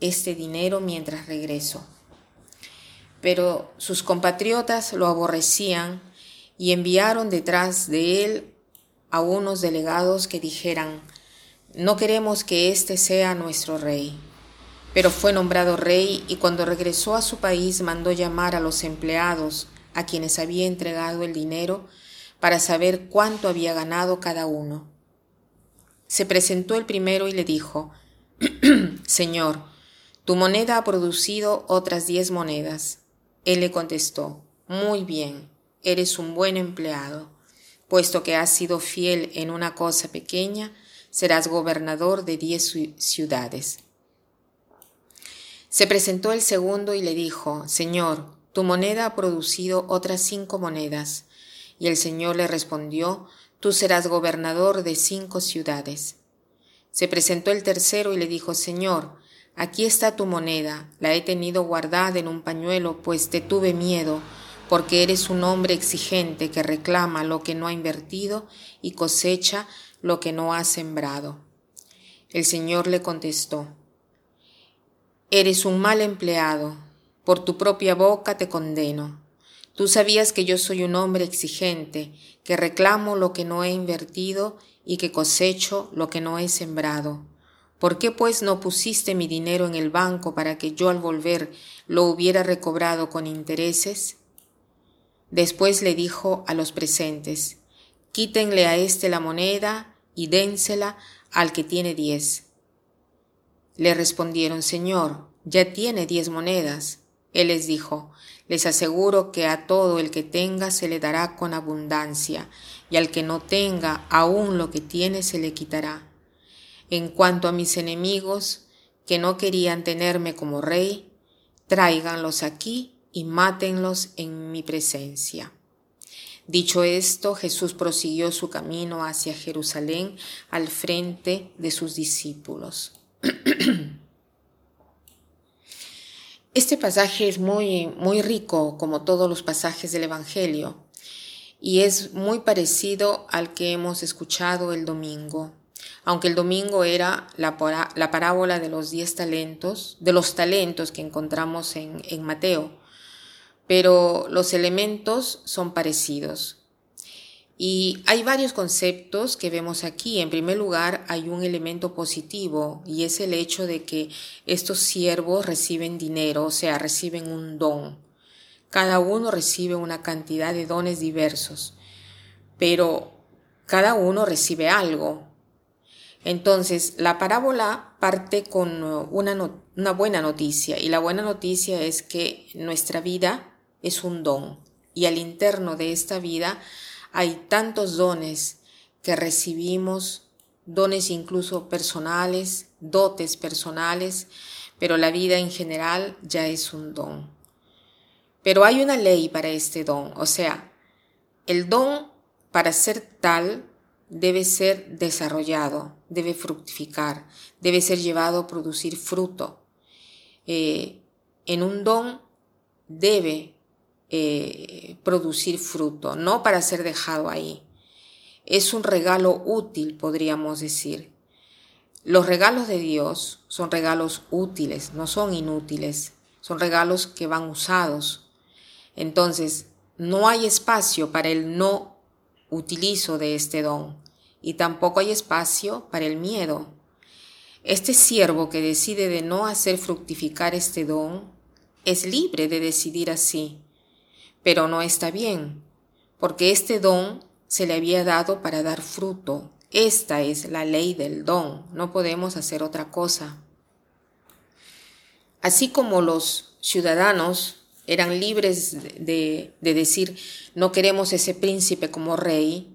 este dinero mientras regreso. Pero sus compatriotas lo aborrecían y enviaron detrás de él a unos delegados que dijeran, no queremos que éste sea nuestro rey. Pero fue nombrado rey y cuando regresó a su país mandó llamar a los empleados a quienes había entregado el dinero para saber cuánto había ganado cada uno. Se presentó el primero y le dijo, Señor, tu moneda ha producido otras diez monedas. Él le contestó, Muy bien, eres un buen empleado. Puesto que has sido fiel en una cosa pequeña, serás gobernador de diez ciudades. Se presentó el segundo y le dijo, Señor, tu moneda ha producido otras cinco monedas. Y el Señor le respondió, Tú serás gobernador de cinco ciudades. Se presentó el tercero y le dijo, Señor, Aquí está tu moneda, la he tenido guardada en un pañuelo, pues te tuve miedo, porque eres un hombre exigente que reclama lo que no ha invertido y cosecha lo que no ha sembrado. El Señor le contestó, Eres un mal empleado, por tu propia boca te condeno. Tú sabías que yo soy un hombre exigente, que reclamo lo que no he invertido y que cosecho lo que no he sembrado. ¿Por qué pues no pusiste mi dinero en el banco para que yo al volver lo hubiera recobrado con intereses? Después le dijo a los presentes, quítenle a éste la moneda y dénsela al que tiene diez. Le respondieron, Señor, ya tiene diez monedas. Él les dijo, les aseguro que a todo el que tenga se le dará con abundancia, y al que no tenga aún lo que tiene se le quitará. En cuanto a mis enemigos, que no querían tenerme como rey, tráiganlos aquí y mátenlos en mi presencia. Dicho esto, Jesús prosiguió su camino hacia Jerusalén al frente de sus discípulos. Este pasaje es muy, muy rico, como todos los pasajes del Evangelio, y es muy parecido al que hemos escuchado el domingo aunque el domingo era la, parábola de los diez talentos, de los talentos que encontramos en, en Mateo, pero los elementos son parecidos. Y hay varios conceptos que vemos aquí. En primer lugar, hay un elemento positivo y es el hecho de que estos siervos reciben dinero, o sea, reciben un don. Cada uno recibe una cantidad de dones diversos, pero cada uno recibe algo. Entonces, la parábola parte con uh, una, buena noticia y la buena noticia es que nuestra vida es un don y al interno de esta vida hay tantos dones que recibimos, dones incluso personales, dotes personales, pero la vida en general ya es un don. Pero hay una ley para este don, o sea, el don para ser tal debe ser desarrollado, debe fructificar, debe ser llevado a producir fruto. Eh, en un don debe eh, producir fruto, no para ser dejado ahí. Es un regalo útil, podríamos decir. Los regalos de Dios son regalos útiles, no son inútiles, son regalos que van usados. Entonces, no hay espacio para el no utilizo de este don, y tampoco hay espacio para el miedo. Este siervo que decide de no hacer fructificar este don es libre de decidir así, pero no está bien, porque este don se le había dado para dar fruto. Esta es la ley del don, no podemos hacer otra cosa. Así como los ciudadanos eran libres de, decir no queremos ese príncipe como rey,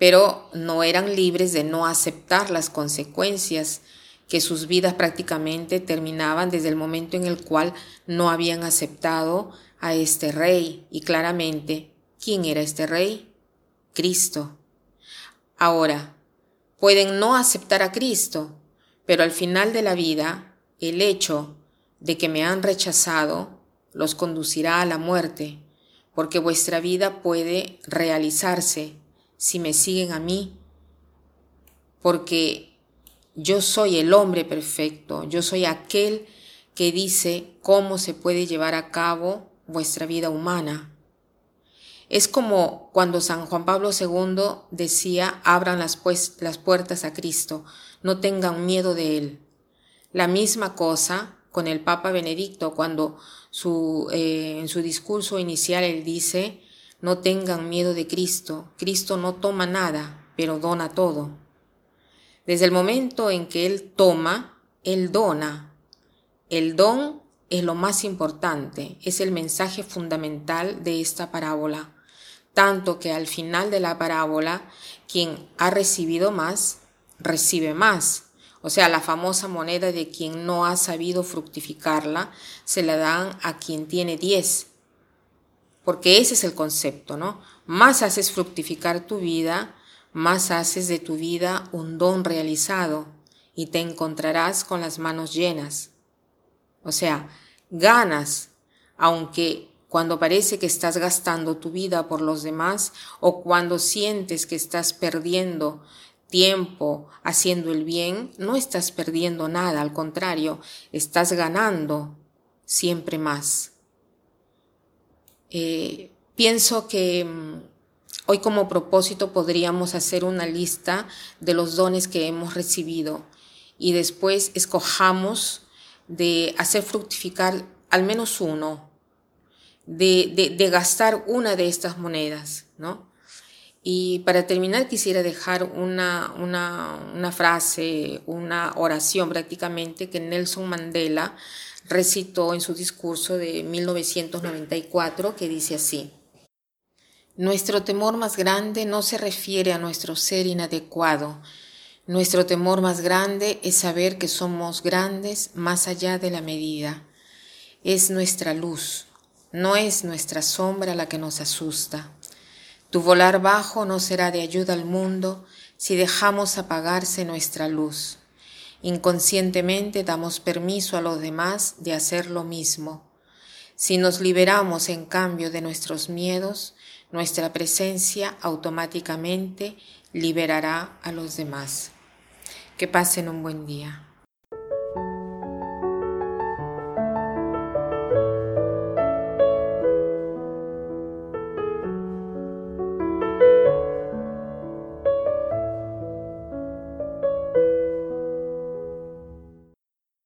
pero no eran libres de no aceptar las consecuencias que sus vidas prácticamente terminaban desde el momento en el cual no habían aceptado a este rey. Y claramente, ¿quién era este rey? Cristo. Ahora, pueden no aceptar a Cristo, pero al final de la vida, el hecho de que me han rechazado los conducirá a la muerte, porque vuestra vida puede realizarse si me siguen a mí, porque yo soy el hombre perfecto, yo soy aquel que dice cómo se puede llevar a cabo vuestra vida humana. Es como cuando San Juan Pablo II decía, abran las, pues, las puertas a Cristo, no tengan miedo de Él. La misma cosa con el Papa Benedicto cuando su, eh, en su discurso inicial él dice, no tengan miedo de Cristo, Cristo no toma nada, pero dona todo. Desde el momento en que Él toma, Él dona. El don es lo más importante, es el mensaje fundamental de esta parábola, tanto que al final de la parábola, quien ha recibido más, recibe más. O sea, la famosa moneda de quien no ha sabido fructificarla, se la dan a quien tiene diez. Porque ese es el concepto, ¿no? Más haces fructificar tu vida, más haces de tu vida un don realizado y te encontrarás con las manos llenas. O sea, ganas, aunque cuando parece que estás gastando tu vida por los demás o cuando sientes que estás perdiendo tiempo haciendo el bien, no estás perdiendo nada, al contrario, estás ganando siempre más. Eh, pienso que mm, Hoy como propósito podríamos hacer una lista de los dones que hemos recibido y después escojamos de hacer fructificar al menos uno, de, de, gastar una de estas monedas, ¿no? Y para terminar quisiera dejar una, una, una frase, una oración prácticamente que Nelson Mandela recitó en su discurso de 1994 que dice así. Nuestro temor más grande no se refiere a nuestro ser inadecuado. Nuestro temor más grande es saber que somos grandes más allá de la medida. Es nuestra luz, no es nuestra sombra la que nos asusta. Tu volar bajo no será de ayuda al mundo si dejamos apagarse nuestra luz. Inconscientemente damos permiso a los demás de hacer lo mismo. Si nos liberamos en cambio de nuestros miedos, nuestra presencia automáticamente liberará a los demás. Que pasen un buen día.